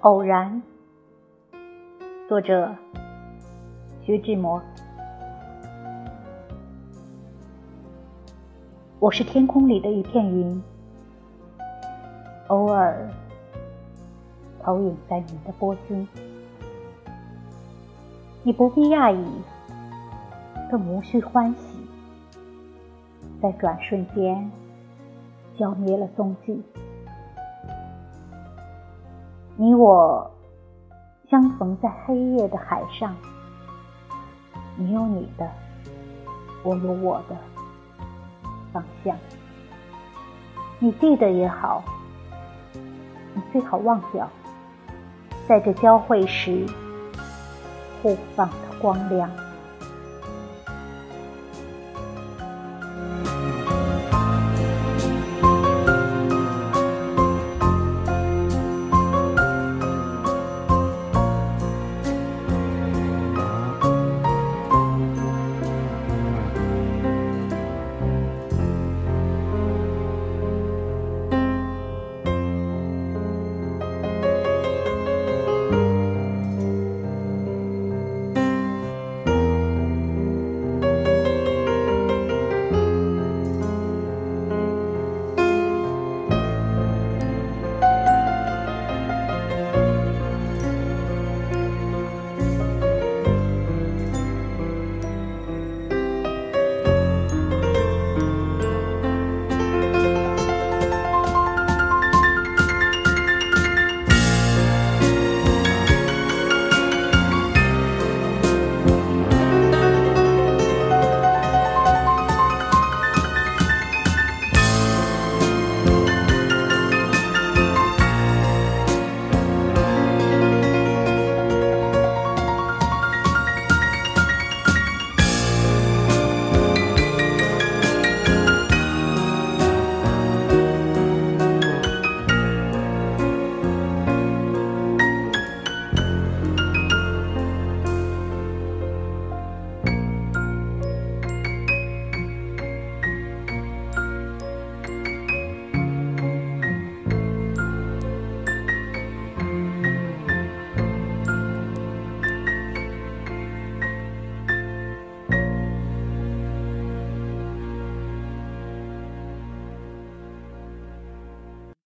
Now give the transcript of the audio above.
偶然，作者徐志摩。我是天空里的一片云，偶尔投影在你的波心。你不必讶异，更无需欢喜，在转瞬间消灭了踪迹。你我相逢在黑夜的海上，你有你的，我有我的方向。你记得也好，你最好忘掉，在这交汇时互放的光亮。